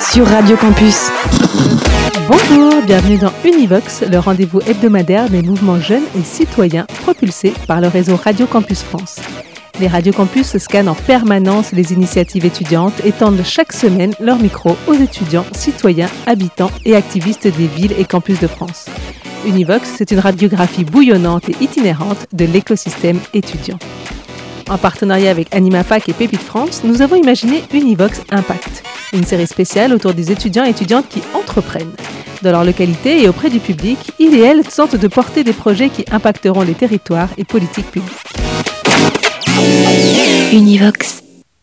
sur Radio Campus. Bonjour, bienvenue dans Univox, le rendez-vous hebdomadaire des mouvements jeunes et citoyens propulsés par le réseau Radio Campus France. Les Radio Campus scannent en permanence les initiatives étudiantes et tendent chaque semaine leur micro aux étudiants, citoyens, habitants et activistes des villes et campus de France. Univox, c'est une radiographie bouillonnante et itinérante de l'écosystème étudiant. En partenariat avec AnimaFac et Pépite France, nous avons imaginé Univox Impact, une série spéciale autour des étudiants et étudiantes qui entreprennent. Dans leur localité et auprès du public, ils et elles tentent de porter des projets qui impacteront les territoires et politiques publiques. Univox.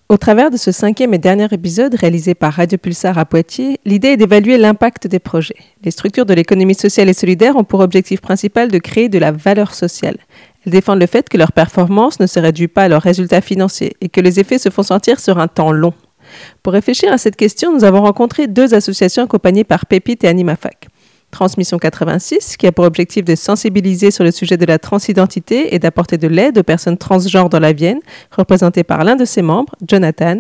Au travers de ce cinquième et dernier épisode réalisé par Radio Pulsar à Poitiers, l'idée est d'évaluer l'impact des projets. Les structures de l'économie sociale et solidaire ont pour objectif principal de créer de la valeur sociale. Elles défendent le fait que leur performance ne se réduit pas à leurs résultats financiers et que les effets se font sentir sur un temps long. Pour réfléchir à cette question, nous avons rencontré deux associations accompagnées par Pépite et AnimaFac. Transmission 86, qui a pour objectif de sensibiliser sur le sujet de la transidentité et d'apporter de l'aide aux personnes transgenres dans la Vienne, représenté par l'un de ses membres, Jonathan,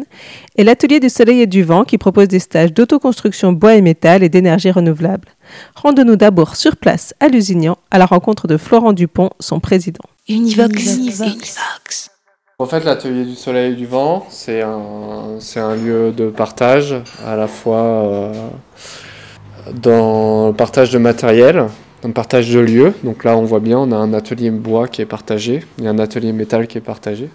et l'Atelier du Soleil et du Vent, qui propose des stages d'autoconstruction bois et métal et d'énergie renouvelable. Rendons-nous d'abord sur place à Lusignan, à la rencontre de Florent Dupont, son président. Univox. Univox. En fait, l'atelier du soleil et du vent, c'est un, c'est un lieu de partage, à la fois euh, dans le partage de matériel, dans le partage de lieux. Donc là, on voit bien, on a un atelier bois qui est partagé, il y a un atelier métal qui est partagé.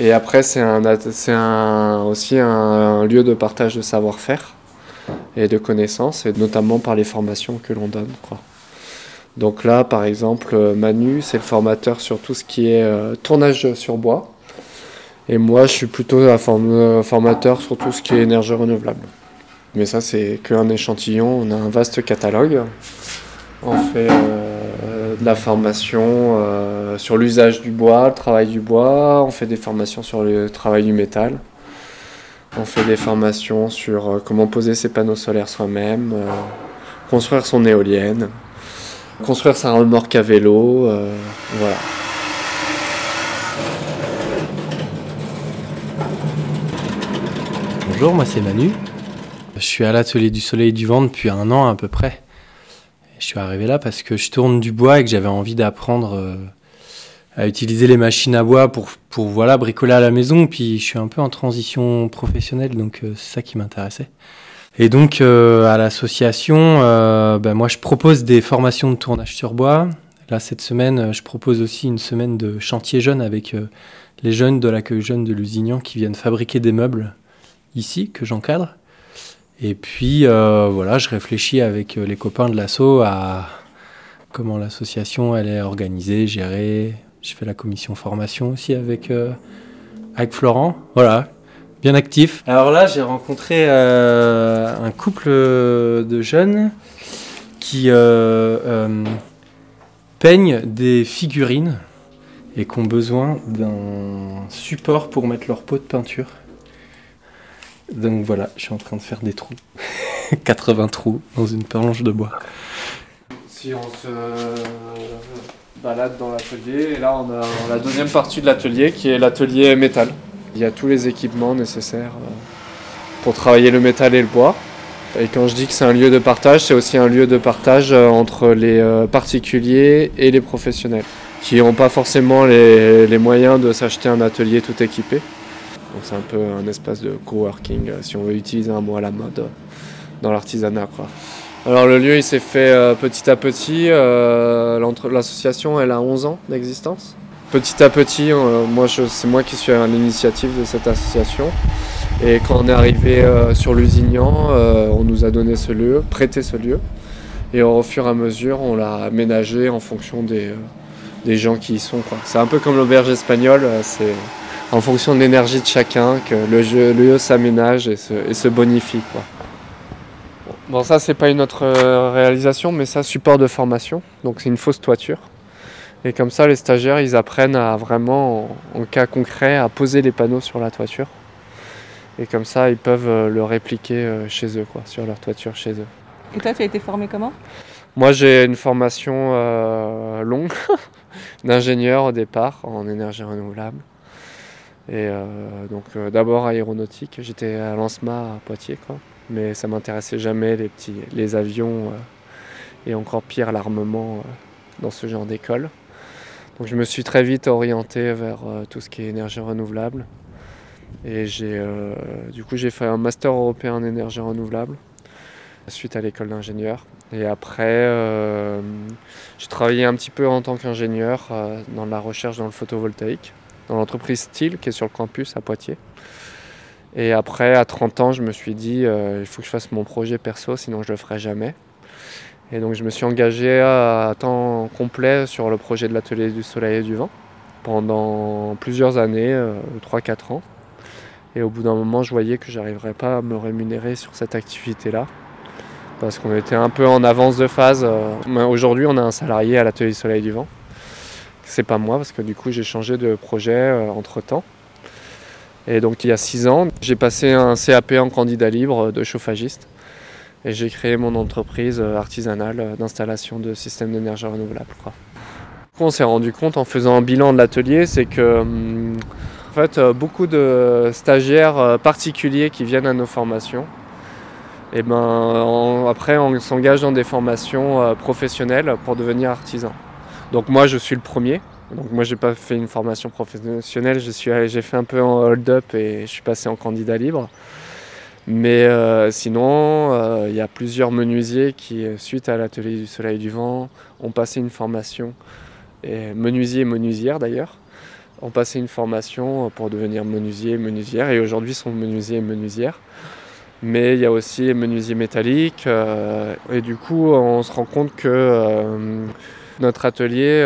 Et après, c'est un, c'est un, aussi un, un lieu de partage de savoir-faire et de connaissances, et notamment par les formations que l'on donne. Quoi. Donc là, par exemple, euh, Manu, c'est le formateur sur tout ce qui est euh, tournage sur bois. Et moi, je suis plutôt un euh, formateur sur tout ce qui est énergie renouvelable. Mais ça, c'est qu'un échantillon. On a un vaste catalogue. On fait de la formation sur l'usage du bois, le travail du bois. On fait des formations sur le travail du métal. On fait des formations sur comment poser ses panneaux solaires soi-même, construire son éolienne, construire sa remorque à vélo. euh, voilà. Bonjour, moi c'est Manu. Je suis à l'atelier du soleil et du vent depuis un an à peu près. Je suis arrivé là parce que je tourne du bois et que j'avais envie d'apprendre euh, à utiliser les machines à bois pour, pour voilà, bricoler à la maison. Puis je suis un peu en transition professionnelle, donc euh, c'est ça qui m'intéressait. Et donc euh, à l'association, euh, ben, moi je propose des formations de tournage sur bois. Là cette semaine, euh, je propose aussi une semaine de chantier jeune avec les jeunes de l'accueil jeune de Lusignan qui viennent fabriquer des meubles ici que j'encadre. Et puis voilà, je réfléchis avec les copains de l'asso à comment l'association elle est organisée, gérée. Je fais la commission formation aussi avec avec Florent. Voilà, bien actif. Alors là, j'ai rencontré euh, un couple de jeunes qui euh, euh, peignent des figurines et qui ont besoin d'un support pour mettre leur pot de peinture. Donc voilà, je suis en train de faire des trous. 80 trous dans une planche de bois. Si on se balade dans l'atelier, et là on a la deuxième partie de l'atelier qui est l'atelier métal. Il y a tous les équipements nécessaires euh, pour travailler le métal et le bois. Et quand je dis que c'est un lieu de partage, c'est aussi un lieu de partage euh, entre les euh, particuliers et les professionnels, qui n'ont pas forcément les, moyens de s'acheter un atelier tout équipé. Donc c'est un peu un espace de coworking, si on veut utiliser un mot à la mode dans l'artisanat. Alors le lieu il s'est fait petit à petit, l'association elle a 11 ans d'existence. Petit à petit, euh, moi c'est moi qui suis à l'initiative de cette association. Et quand on est arrivé euh, sur Lusignan, euh, on nous a donné ce lieu, prêté ce lieu. Et au fur et à mesure, on l'a aménagé en fonction des, gens qui y sont. C'est un peu comme l'auberge espagnole, c'est en fonction de l'énergie de chacun que le, lieu s'aménage et se, bonifie. Bon, ça, c'est pas une autre réalisation, mais ça, support de formation. Donc, c'est une fausse toiture. Et comme ça, les stagiaires, ils apprennent à vraiment, en, en cas concret, à poser les panneaux sur la toiture. Et comme ça, ils peuvent euh, le répliquer euh, chez eux, quoi, sur leur toiture chez eux. Et toi, tu as été formé comment? Moi, j'ai une formation euh, longue d'ingénieur au départ en énergie renouvelable. Et euh, donc, euh, d'abord aéronautique. J'étais à Lancema à Poitiers, quoi. Mais ça m'intéressait jamais les petits, les avions et encore pire l'armement dans ce genre d'école. Je me suis très vite orienté vers euh, tout ce qui est énergie renouvelable. Et j'ai, euh, du coup, j'ai fait un master européen en énergie renouvelable suite à l'école d'ingénieur. Et après, euh, j'ai travaillé un petit peu en tant qu'ingénieur dans la recherche dans le photovoltaïque, dans l'entreprise Steel qui est sur le campus à Poitiers. Et après, à 30 ans, je me suis dit, il faut que je fasse mon projet perso, sinon je le ferai jamais. Et donc, je me suis engagé à temps complet sur le projet de l'atelier du soleil et du vent pendant plusieurs années, 3-4 ans. Et au bout d'un moment, je voyais que j'arriverais pas à me rémunérer sur cette activité-là parce qu'on était un peu en avance de phase. Euh, Aujourd'hui, on a un salarié à l'atelier Soleil du Vent. C'est pas moi, parce que du coup, j'ai changé de projet entre temps. Et donc, il y a six ans, j'ai passé un CAP en candidat libre de chauffagiste. Et j'ai créé mon entreprise euh, artisanale euh, d'installation de systèmes d'énergie renouvelable. On s'est rendu compte en faisant un bilan de l'atelier, c'est que hum, en fait, euh, beaucoup de stagiaires particuliers qui viennent à nos formations et ben, en- après, on s'engage dans des formations professionnelles pour devenir artisan. Donc moi, je suis le premier. Donc moi, j'ai pas fait une formation professionnelle. J'ai fait un peu en hold-up et je suis passé en candidat libre. Mais euh, sinon, euh, il y a plusieurs menuisiers qui, euh, suite à l'atelier du Soleil et du Vent, ont passé une formation. Et menuisiers et menuisières d'ailleurs ont passé une formation pour devenir menuisier et menuisière et aujourd'hui sont menuisiers et menuisières mais il y a aussi menuisiers métalliques. et du coup, on se rend compte que notre atelier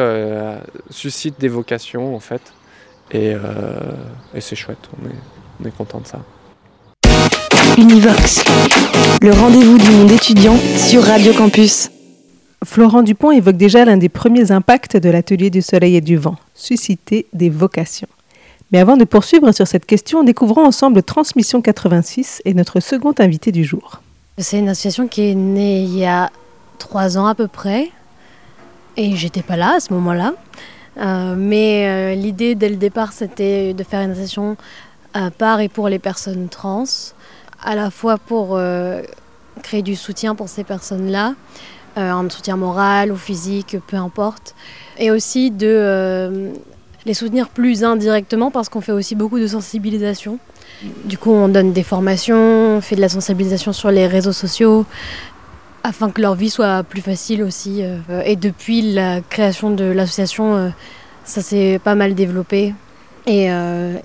suscite des vocations, en fait. Et, et c'est chouette, on est, on est content de ça. Univox, le rendez-vous du monde étudiant sur Radio Campus. Florent Dupont évoque déjà l'un des premiers impacts de l'atelier du soleil et du vent, susciter des vocations. Mais avant de poursuivre sur cette question, découvrons ensemble Transmission 86 et notre second invité du jour. C'est une association qui est née il y a trois ans à peu près. Et j'étais pas là à ce moment-là. Euh, mais euh, l'idée dès le départ, c'était de faire une association à part et pour les personnes trans, à la fois pour euh, créer du soutien pour ces personnes-là, euh, un soutien moral ou physique, peu importe, et aussi de euh, les soutenir plus indirectement parce qu'on fait aussi beaucoup de sensibilisation. Du coup, on donne des formations, on fait de la sensibilisation sur les réseaux sociaux afin que leur vie soit plus facile aussi. Et depuis la création de l'association, ça s'est pas mal développé et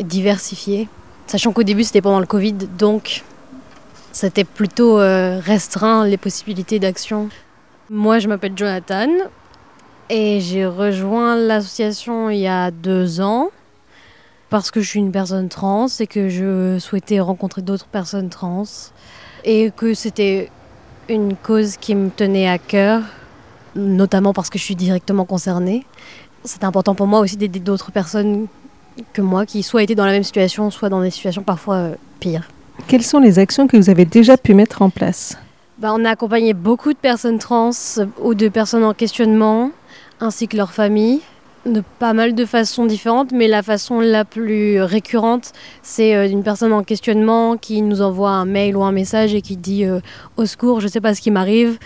diversifié. Sachant qu'au début, c'était pendant le Covid, donc c'était plutôt euh, restreint les possibilités d'action. Moi, je m'appelle Jonathan et j'ai rejoint l'association il y a deux ans parce que je suis une personne trans et que je souhaitais rencontrer d'autres personnes trans et que c'était une cause qui me tenait à cœur, notamment parce que je suis directement concernée. C'est important pour moi aussi d'aider d'autres personnes que moi qui soit étaient dans la même situation, soit dans des situations parfois euh, pires. Quelles sont les actions que vous avez déjà pu mettre en place Bah, on a accompagné beaucoup de personnes trans euh, ou de personnes en questionnement, ainsi que leurs familles, de pas mal de façons différentes, mais la façon la plus récurrente, c'est euh, une personne en questionnement qui nous envoie un mail ou un message et qui dit euh, au secours, je sais pas ce qui m'arrive.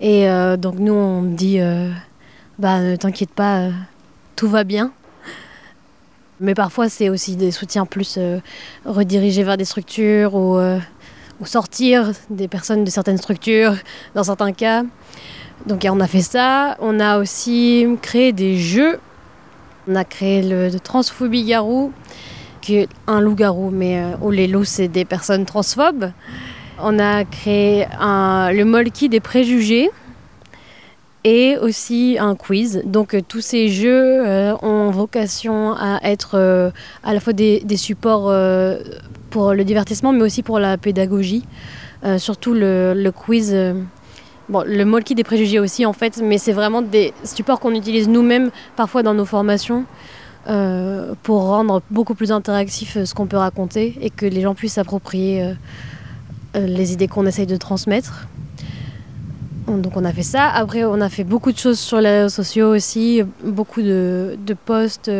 Et donc nous, on dit, bah ne t'inquiète pas, tout va bien. Mais parfois, c'est aussi des soutiens plus euh, redirigés vers des structures ou, euh, ou sortir des personnes de certaines structures, dans certains cas. Donc on a fait ça. On a aussi créé des jeux. On a créé le Transphobie Garou, qui est un loup-garou, mais euh, où les loups, c'est des personnes transphobes. On a créé le Molki des préjugés et aussi un quiz. Donc euh, tous ces jeux euh, ont vocation à être euh, à la fois des, supports pour le divertissement, mais aussi pour la pédagogie. Surtout le, le quiz, Bon, le molki des préjugés aussi en fait, mais c'est vraiment des supports qu'on utilise nous-mêmes parfois dans nos formations pour rendre beaucoup plus interactif ce qu'on peut raconter et que les gens puissent s'approprier les idées qu'on essaye de transmettre. Donc on a fait ça. Après on a fait beaucoup de choses sur les réseaux sociaux aussi, beaucoup de, posts,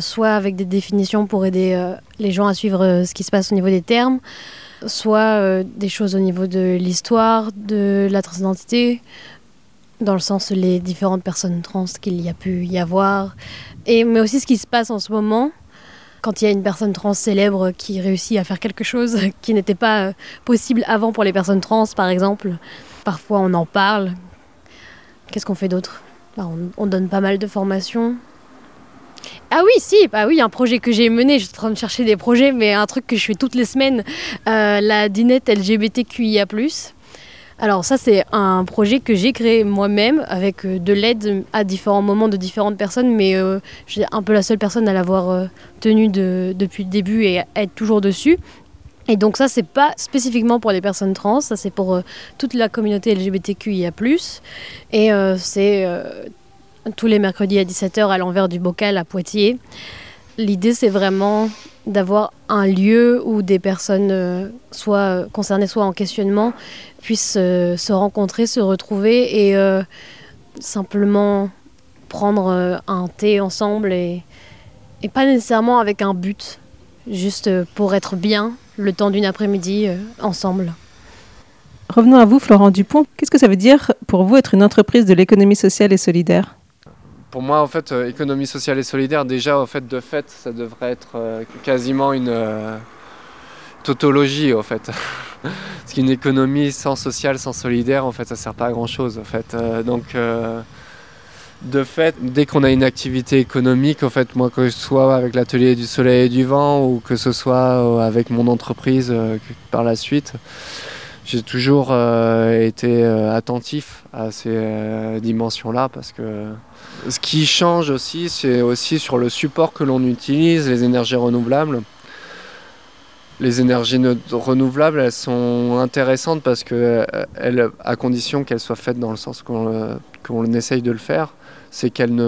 soit avec des définitions pour aider les gens à suivre ce qui se passe au niveau des termes, soit des choses au niveau de l'histoire, de la transidentité, dans le sens les différentes personnes trans qu'il y a pu y avoir, et, mais aussi ce qui se passe en ce moment, quand il y a une personne trans célèbre qui réussit à faire quelque chose qui n'était pas euh, possible avant pour les personnes trans, par exemple. Parfois, on en parle. Qu'est-ce qu'on fait d'autre? Bah, on, donne pas mal de formations. Ah oui, si, bah oui, un projet que j'ai mené, je suis en train de chercher des projets, mais un truc que je fais toutes les semaines, euh, la dinette LGBTQIA+. Alors ça c'est un projet que j'ai créé moi-même avec euh, de l'aide à différents moments de différentes personnes, mais euh, je suis un peu la seule personne à l'avoir euh, tenu depuis le début et à être toujours dessus. Et donc ça c'est pas spécifiquement pour les personnes trans, ça c'est pour toute la communauté LGBTQIA+. Et c'est tous les mercredis à 17h à l'envers du bocal à Poitiers. L'idée c'est vraiment d'avoir un lieu où des personnes soit concernées, soit en questionnement, puissent euh, se rencontrer, se retrouver et euh, simplement prendre euh, un thé ensemble et, pas nécessairement avec un but, juste pour être bien le temps d'une après-midi ensemble. Revenons à vous, Florent Dupont. Qu'est-ce que ça veut dire pour vous être une entreprise de l'économie sociale et solidaire? Pour moi, en fait, économie sociale et solidaire, déjà, en fait, de fait, ça devrait être quasiment une tautologie, en fait. Parce qu'une économie sans social, sans solidaire, en fait, ça sert pas à grand chose. En fait. Euh, donc, euh, de fait, dès qu'on a une activité économique, en fait, moi, que ce soit avec l'atelier du soleil et du vent ou que ce soit euh, avec mon entreprise par la suite, j'ai toujours été attentif à ces dimensions-là parce que ce qui change aussi, c'est aussi sur le support que l'on utilise, les énergies renouvelables. Les énergies renouvelables, elles sont intéressantes parce que, elles, à condition qu'elles soient faites dans le sens qu'on essaye de le faire, c'est qu'elles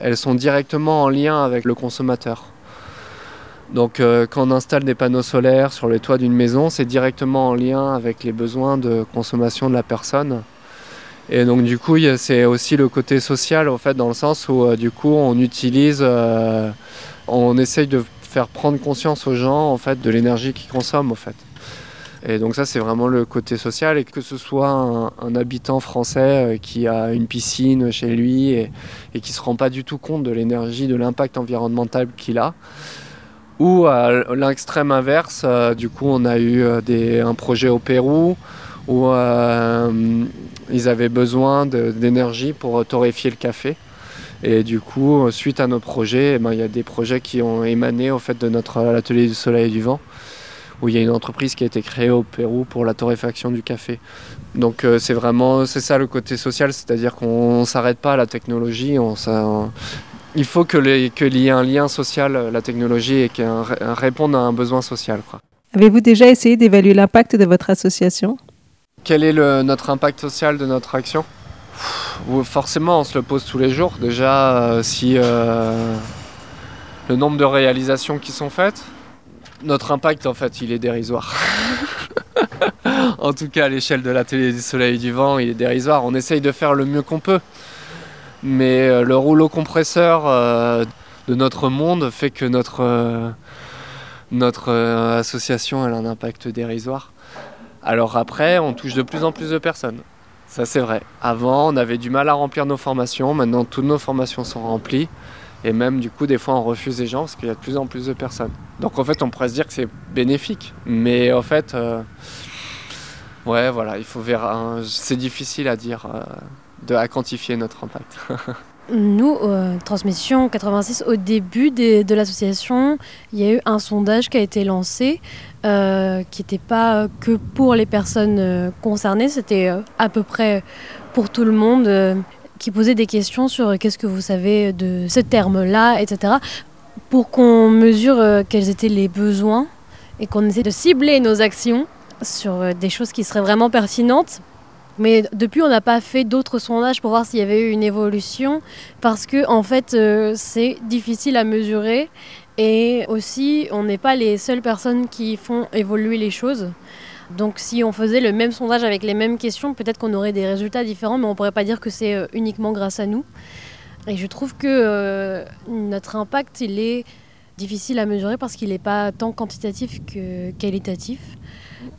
elles sont directement en lien avec le consommateur. Donc euh, quand on installe des panneaux solaires sur les toits d'une maison, c'est directement en lien avec les besoins de consommation de la personne. Et donc du coup, c'est aussi le côté social en fait, dans le sens où euh, du coup on utilise, euh, on essaye de faire prendre conscience aux gens en fait de l'énergie qu'ils consomment en fait. Et donc ça c'est vraiment le côté social et que ce soit un, habitant français euh, qui a une piscine chez lui et, qui se rend pas du tout compte de l'énergie, de l'impact environnemental qu'il a. Ou à l'extrême inverse, euh, du coup on a eu euh, un projet au Pérou où ils avaient besoin d'énergie pour torréfier le café. Et du coup, suite à nos projets, eh ben, il y a des projets qui ont émané au fait, de notre atelier du soleil et du vent, où il y a une entreprise qui a été créée au Pérou pour la torréfaction du café. Donc euh, c'est vraiment c'est ça le côté social, c'est-à-dire qu'on ne s'arrête pas à la technologie, on, il faut qu'il y ait un lien social, la technologie, et qu'elle réponde à un besoin social. Avez-vous déjà essayé d'évaluer l'impact de votre association? Quel est le, notre impact social de notre action? Forcément, on se le pose tous les jours. Déjà, euh, si euh, le nombre de réalisations qui sont faites, notre impact, en fait, il est dérisoire. en tout cas, à l'échelle de la télé du soleil et du vent, il est dérisoire. On essaye de faire le mieux qu'on peut. Mais euh, le rouleau compresseur de notre monde fait que notre, notre association a un impact dérisoire. Alors après, on touche de plus en plus de personnes. Ça c'est vrai. Avant, on avait du mal à remplir nos formations. Maintenant, toutes nos formations sont remplies. Et même, du coup, des fois, on refuse des gens parce qu'il y a de plus en plus de personnes. Donc, en fait, on pourrait se dire que c'est bénéfique. Mais en fait, euh, ouais, voilà, il faut voir. C'est difficile à dire, euh, de, à quantifier notre impact. Nous, euh, Transmission 86, au début de l'association, il y a eu un sondage qui a été lancé qui n'était pas que pour les personnes concernées, c'était à peu près pour tout le monde, qui posait des questions sur qu'est-ce que vous savez de ce terme-là, etc., pour qu'on mesure quels étaient les besoins et qu'on essaie de cibler nos actions sur des choses qui seraient vraiment pertinentes Mais depuis, on n'a pas fait d'autres sondages pour voir s'il y avait eu une évolution, parce que en fait, euh, c'est difficile à mesurer. Et aussi, on n'est pas les seules personnes qui font évoluer les choses. Donc si on faisait le même sondage avec les mêmes questions, peut-être qu'on aurait des résultats différents, mais on ne pourrait pas dire que c'est euh, uniquement grâce à nous. Et je trouve que euh, notre impact, il est difficile à mesurer parce qu'il n'est pas tant quantitatif que qualitatif.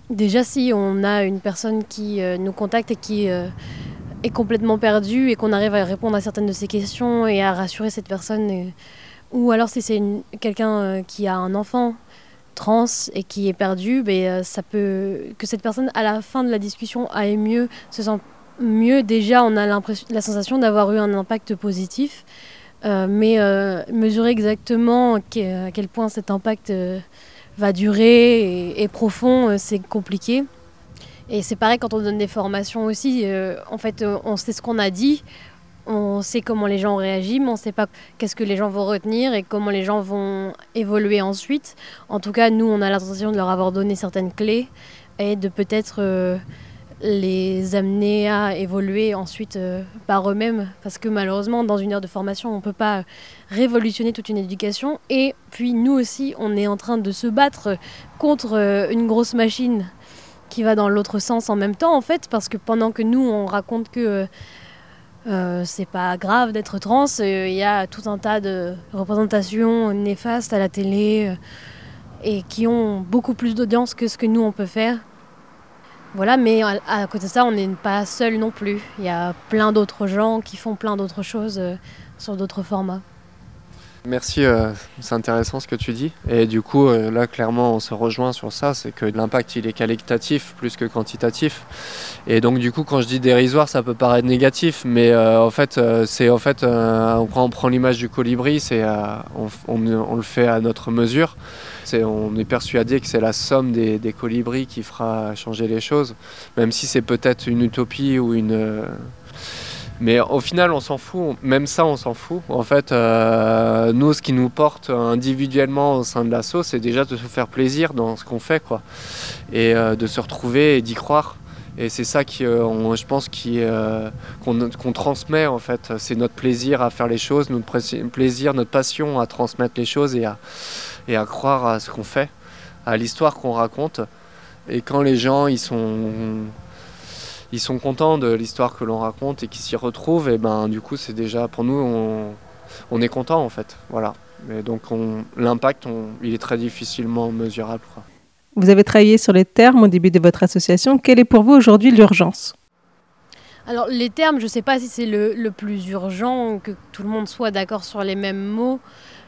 Déjà, si on a une personne qui euh, nous contacte et qui est complètement perdue et qu'on arrive à répondre à certaines de ses questions et à rassurer cette personne, ou alors si c'est quelqu'un qui a un enfant trans et qui est perdu, ben, euh, ça peut que cette personne à la fin de la discussion aille mieux, se sent mieux. Déjà, on a la sensation d'avoir eu un impact positif, euh, mais euh, mesurer exactement à quel point cet impact va durer et, et profond, c'est compliqué. Et c'est pareil quand on donne des formations aussi. en fait, on sait ce qu'on a dit, on sait comment les gens réagissent, mais on ne sait pas qu'est-ce que les gens vont retenir et comment les gens vont évoluer ensuite. En tout cas, nous, on a l'intention de leur avoir donné certaines clés et de peut-être euh, les amener à évoluer ensuite euh, par eux-mêmes. Parce que malheureusement, dans une heure de formation, on ne peut pas révolutionner toute une éducation. Et puis, nous aussi, on est en train de se battre contre euh, une grosse machine qui va dans l'autre sens en même temps, en fait, parce que pendant que nous, on raconte que euh, c'est pas grave d'être trans, euh, il y a tout un tas de représentations néfastes à la télé euh, et qui ont beaucoup plus d'audience que ce que nous on peut faire. Voilà, mais à, côté de ça, on n'est pas seul non plus. Il y a plein d'autres gens qui font plein d'autres choses sur d'autres formats. Merci, euh, c'est intéressant ce que tu dis. Et du coup, euh, là, clairement, on se rejoint sur ça, c'est que l'impact, il est qualitatif plus que quantitatif. Et donc, du coup, quand je dis dérisoire, ça peut paraître négatif, mais euh, en fait, c'est en fait, on prend l'image du colibri, c'est, on, le fait à notre mesure. On est persuadé que c'est la somme des, colibris qui fera changer les choses, même si c'est peut-être une utopie ou une mais au final, on s'en fout. Même ça, on s'en fout. En fait, euh, nous, ce qui nous porte individuellement au sein de l'assaut, c'est déjà de se faire plaisir dans ce qu'on fait, quoi. Et euh, de se retrouver et d'y croire. Et c'est ça qui, euh, je pense, qu'on, transmet en fait. C'est notre plaisir à faire les choses, notre plaisir, notre passion à transmettre les choses et à, et à croire à ce qu'on fait, à l'histoire qu'on raconte. Et quand les gens, ils sont ils sont contents de l'histoire que l'on raconte et qui s'y retrouvent, et ben du coup c'est déjà pour nous on, est content en fait, voilà. Mais donc l'impact il est très difficilement mesurable. Vous avez travaillé sur les termes au début de votre association. Quelle est pour vous aujourd'hui l'urgence? Alors les termes, je ne sais pas si c'est le, plus urgent, que tout le monde soit d'accord sur les mêmes mots.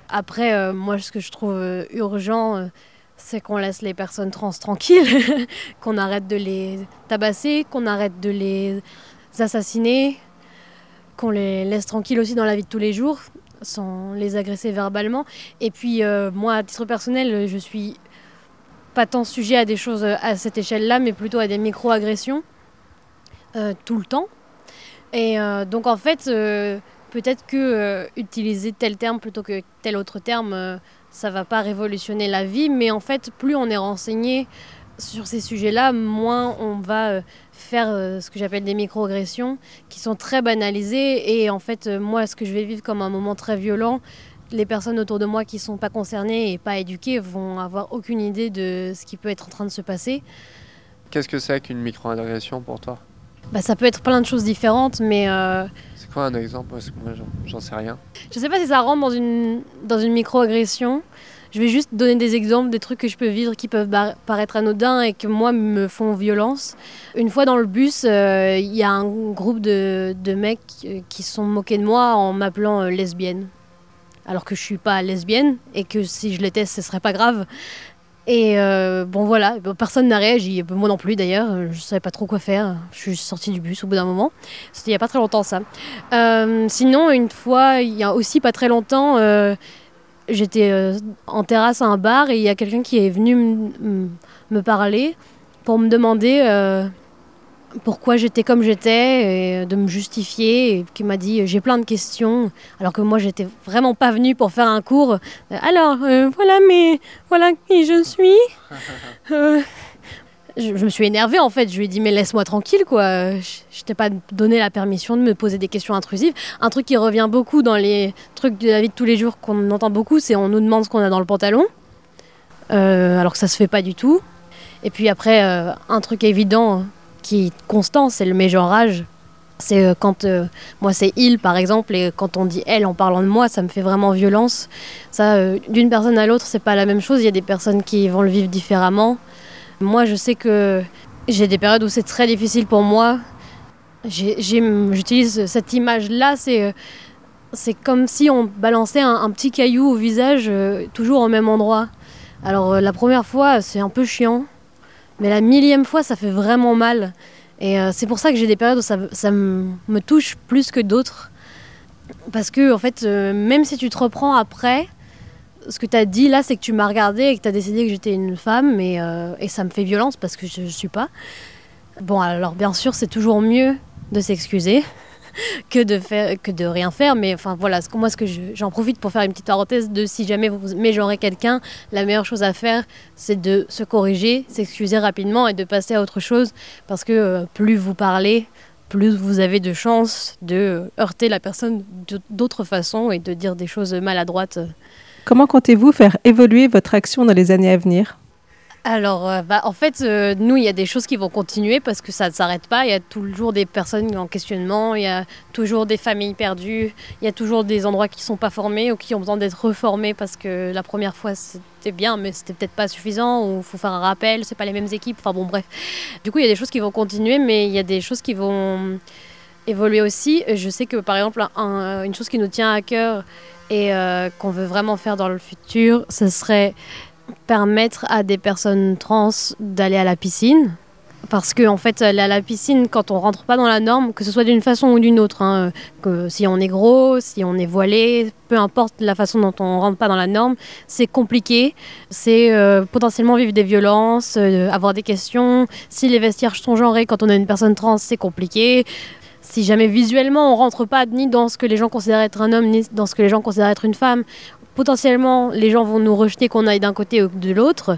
Après, euh, moi ce que je trouve euh, urgent, euh, c'est qu'on laisse les personnes trans tranquilles, qu'on arrête de les tabasser, qu'on arrête de les assassiner, qu'on les laisse tranquilles aussi dans la vie de tous les jours, sans les agresser verbalement. Et puis euh, moi, à titre personnel, je suis pas tant sujet à des choses à cette échelle-là, mais plutôt à des micro-agressions euh, tout le temps. Et euh, donc en fait, peut-être que utiliser tel terme plutôt que tel autre terme ça va pas révolutionner la vie, mais en fait, plus on est renseigné sur ces sujets-là, moins on va euh, faire euh, ce que j'appelle des micro-agressions qui sont très banalisées. Et en fait, euh, moi, ce que je vais vivre comme un moment très violent, les personnes autour de moi qui sont pas concernées et pas éduquées vont avoir aucune idée de ce qui peut être en train de se passer. Qu'est-ce que c'est qu'une micro-agression pour toi? Bah, Ça peut être plein de choses différentes, mais un exemple Parce que moi, j'en sais rien. Je sais pas si ça rentre dans une, dans une micro-agression. Je vais juste donner des exemples des trucs que je peux vivre qui peuvent paraître anodins et que moi me font violence. Une fois dans le bus, euh, il y a un groupe de, de mecs euh, qui sont moqués de moi en m'appelant euh, lesbienne. Alors que je suis pas lesbienne et que si je l'étais, ce serait pas grave. Et euh, bon voilà, personne n'a réagi, moi non plus d'ailleurs, je savais pas trop quoi faire, je suis sortie du bus au bout d'un moment, c'était il y a pas très longtemps ça. Euh, sinon une fois, il y a aussi pas très longtemps, euh, j'étais en terrasse à un bar et il y a quelqu'un qui est venu me parler pour me demander pourquoi j'étais comme j'étais, et de me justifier, et qui m'a dit j'ai plein de questions, alors que moi j'étais vraiment pas venue pour faire un cours. Alors euh, voilà, mais voilà qui je suis. Euh, je, je me suis énervée en fait. Je lui ai dit mais laisse-moi tranquille quoi. Je, t'ai pas donné la permission de me poser des questions intrusives. Un truc qui revient beaucoup dans les trucs de la vie de tous les jours qu'on entend beaucoup, c'est on nous demande ce qu'on a dans le pantalon, Euh, alors que ça se fait pas du tout. Et puis après, euh, un truc évident qui est constant, c'est le mégenrage. C'est euh, quand euh, moi c'est il par exemple et quand on dit elle en parlant de moi, ça me fait vraiment violence. Ça, euh, d'une personne à l'autre, c'est pas la même chose. Il y a des personnes qui vont le vivre différemment. Moi, je sais que j'ai des périodes où c'est très difficile pour moi. J'utilise cette image-là, c'est c'est comme si on balançait un, petit caillou au visage, toujours au même endroit. Alors la première fois, c'est un peu chiant, mais la millième fois, ça fait vraiment mal. Et euh, c'est pour ça que j'ai des périodes où ça, me touche plus que d'autres. Parce que, en fait, euh, même si tu te reprends après, ce que tu as dit là, c'est que tu m'as regardé et que tu as décidé que j'étais une femme, euh, et ça me fait violence parce que je ne suis pas. Bon, alors bien sûr, c'est toujours mieux de s'excuser que de faire que de rien faire mais enfin voilà moi ce que je- j'en profite pour faire une petite parenthèse de si jamais vous mégenrez quelqu'un la meilleure chose à faire c'est de se corriger s'excuser rapidement et de passer à autre chose parce que euh, plus vous parlez plus vous avez de chances de heurter la personne d'autres façons et de dire des choses maladroites. Comment comptez-vous faire évoluer votre action dans les années à venir? Alors, euh, bah, en fait, euh, nous, il y a des choses qui vont continuer parce que ça ne s'arrête pas. Il y a toujours des personnes en questionnement, il y a toujours des familles perdues, il y a toujours des endroits qui ne sont pas formés ou qui ont besoin d'être reformés parce que la première fois, c'était bien, mais c'était peut-être pas suffisant ou il faut faire un rappel, c'est pas les mêmes équipes. Enfin bon, bref. Du coup, il y a des choses qui vont continuer, mais il y a des choses qui vont évoluer aussi. Je sais que, par exemple, un- une chose qui nous tient à cœur et euh, qu'on veut vraiment faire dans le futur, ce serait permettre à des personnes trans d'aller à la piscine. Parce que en fait, aller à la piscine, quand on rentre pas dans la norme, que ce soit d'une façon ou d'une autre, hein, que si on est gros, si on est voilé, peu importe la façon dont on rentre pas dans la norme, c'est compliqué. C'est euh, potentiellement vivre des violences, euh, avoir des questions. Si les vestiaires sont genrés quand on a une personne trans, c'est compliqué. Si jamais visuellement on rentre pas ni dans ce que les gens considèrent être un homme, ni dans ce que les gens considèrent être une femme, potentiellement les gens vont nous rejeter qu'on aille d'un côté ou de l'autre.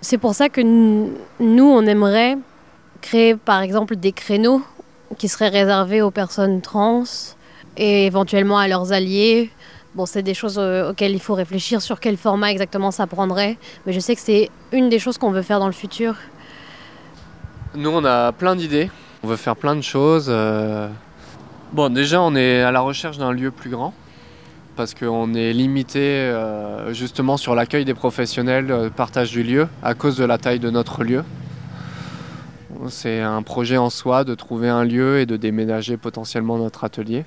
C'est pour ça que nous, on aimerait créer par exemple des créneaux qui seraient réservés aux personnes trans et éventuellement à leurs alliés. Bon, c'est des choses euh, auxquelles il faut réfléchir sur quel format exactement ça prendrait, mais je sais que c'est une des choses qu'on veut faire dans le futur. Nous, on a plein d'idées. On veut faire plein de choses. euh. Bon, déjà, on est à la recherche d'un lieu plus grand. Parce qu'on est limité euh, justement sur l'accueil des professionnels, euh, partage du lieu, à cause de la taille de notre lieu. C'est un projet en soi de trouver un lieu et de déménager potentiellement notre atelier.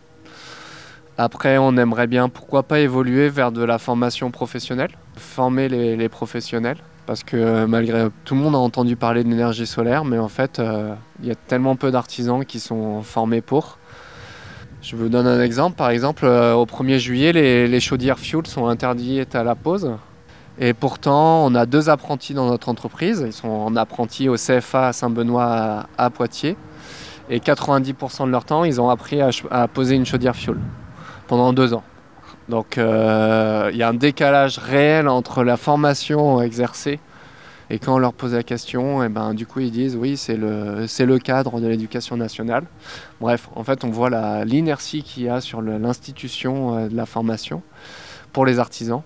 Après, on aimerait bien, pourquoi pas, évoluer vers de la formation professionnelle, former les, professionnels. Parce que euh, malgré tout le monde a entendu parler de l'énergie solaire, mais en fait, il y a tellement peu d'artisans qui sont formés pour. Je vous donne un exemple. Par exemple, euh, au 1er juillet, les, chaudières fuel sont interdites à la pause. Et pourtant, on a deux apprentis dans notre entreprise. Ils sont en apprenti au CFA Saint-Benoît à, Poitiers. Et 90% de leur temps, ils ont appris à poser une chaudière fuel pendant deux ans. Donc euh, il y a un décalage réel entre la formation exercée et quand on leur pose la question, et ben, du coup ils disent oui c'est le, c'est le cadre de l'éducation nationale. Bref, en fait on voit la- l'inertie qu'il y a sur le- l'institution euh, de la formation pour les artisans.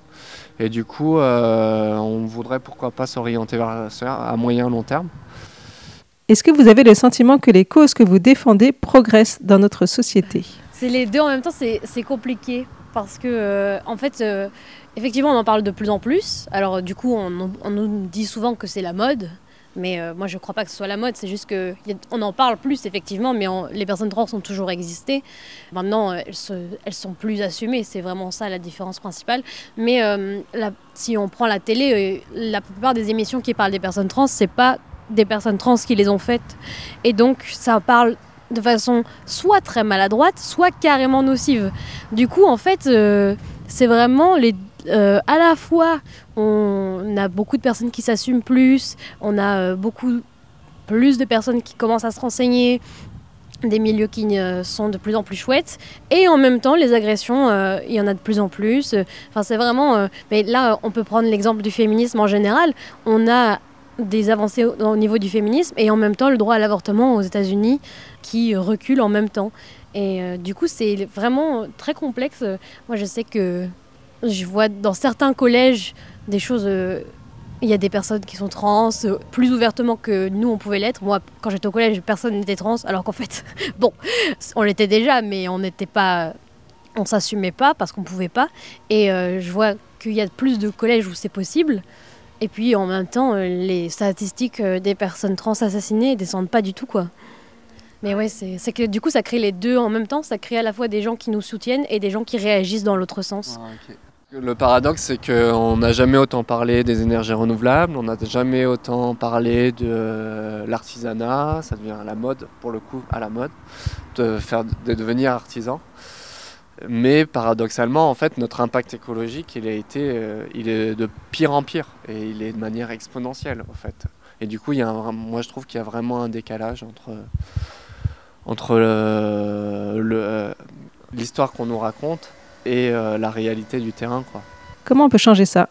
Et du coup euh, on voudrait pourquoi pas s'orienter vers ça à moyen long terme. Est-ce que vous avez le sentiment que les causes que vous défendez progressent dans notre société? C'est les deux en même temps, c'est c'est compliqué parce que, euh, en fait, euh, effectivement, on en parle de plus en plus. Alors, du coup, on, nous dit souvent que c'est la mode, mais euh, moi, je crois pas que ce soit la mode. C'est juste que y a- on en parle plus, effectivement, mais les personnes trans ont toujours existé. Maintenant, elles, sont plus assumées. C'est vraiment ça la différence principale. Mais si on prend la télé, la plupart des émissions qui parlent des personnes trans, c'est pas des personnes trans qui les ont faites. Et donc, ça parle de façon soit très maladroite, soit carrément nocive. Du coup, en fait, euh, c'est vraiment les. euh, à la fois, on a beaucoup de personnes qui s'assument plus, on a euh, beaucoup plus de personnes qui commencent à se renseigner, des milieux qui sont de plus en plus chouettes, et en même temps, les agressions, il y en a de plus en plus. Enfin, c'est vraiment. mais là, on peut prendre l'exemple du féminisme en général. On a des avancées au, au niveau du féminisme et en même temps le droit à l'avortement aux États-Unis qui recule en même temps. Et euh, du coup, c'est vraiment très complexe. Moi, je sais que je vois dans certains collèges des choses. euh, il y a des personnes qui sont trans euh, plus ouvertement que nous on pouvait l'être. Moi, quand j'étais au collège, personne n'était trans, alors qu'en fait, bon, on l'était déjà, mais on n'était pas, on s'assumait pas parce qu'on pouvait pas. Et euh, je vois qu'il y a plus de collèges où c'est possible. Et puis en même temps, euh, les statistiques euh, des personnes trans assassinées descendent pas du tout, quoi. Mais ouais, c'est que du coup, ça crée les deux en même temps. Ça crée à la fois des gens qui nous soutiennent et des gens qui réagissent dans l'autre sens. Le paradoxe, c'est qu'on n'a jamais autant parlé des énergies renouvelables, on n'a jamais autant parlé de l'artisanat, ça devient à la mode, pour le coup, à la mode, de devenir artisan. Mais paradoxalement, en fait, notre impact écologique, il, a été, euh, il est de pire en pire, et il est de manière exponentielle, en fait. Et du coup, il y a un- moi, je trouve qu'il y a vraiment un décalage entre, entre le- le, euh, l'histoire qu'on nous raconte et euh, la réalité du terrain, quoi. Comment on peut changer ça?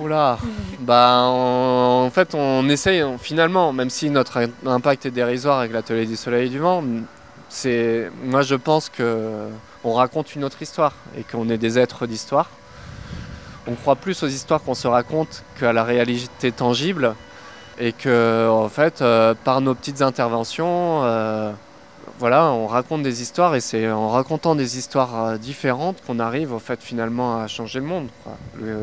Oula, bah en, en fait on essaye on- finalement, même si notre im- impact est dérisoire avec l'atelier du soleil et du vent, c'est moi je pense que on raconte une autre histoire et qu'on est des êtres d'histoire. On croit plus aux histoires qu'on se raconte qu'à la réalité tangible et que en fait euh, par nos petites interventions euh, voilà, on raconte des histoires et c'est en racontant des histoires euh, différentes qu'on arrive fait finalement à changer le monde.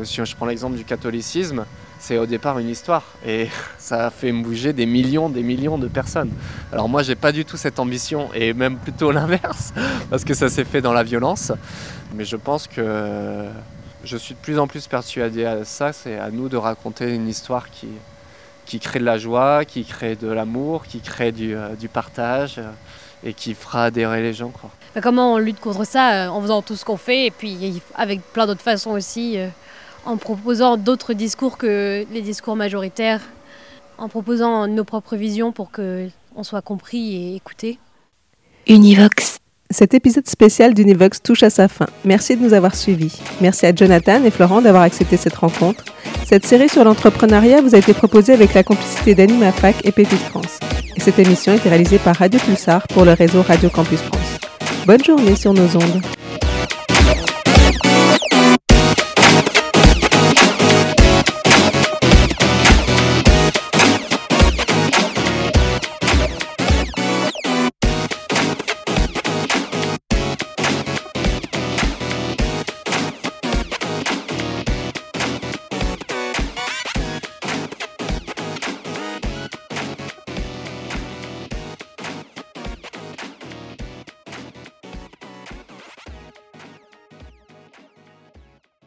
si je prends l'exemple du catholicisme, c'est au départ une histoire et ça a fait bouger des millions, des millions de personnes. Alors moi, j'ai pas du tout cette ambition et même plutôt l'inverse parce que ça s'est fait dans la violence. Mais je pense que je suis de plus en plus persuadé à ça. C'est à nous de raconter une histoire qui qui crée de la joie, qui crée de l'amour, qui crée du, euh, partage euh, et qui fera adhérer les gens. Comment on lutte contre ça euh, En faisant tout ce qu'on fait et puis avec plein d'autres façons aussi, en proposant d'autres discours que les discours majoritaires, en proposant nos propres visions pour que on soit compris et écouté. Univox. Cet épisode spécial d'Univox touche à sa fin. Merci de nous avoir suivis. Merci à Jonathan et Florent d'avoir accepté cette rencontre. Cette série sur l'entrepreneuriat vous a été proposée avec la complicité d'AnimaFac et Pépite France. Et cette émission a été réalisée par Radio Pulsar pour le réseau Radio Campus France. Bonne journée sur nos ondes.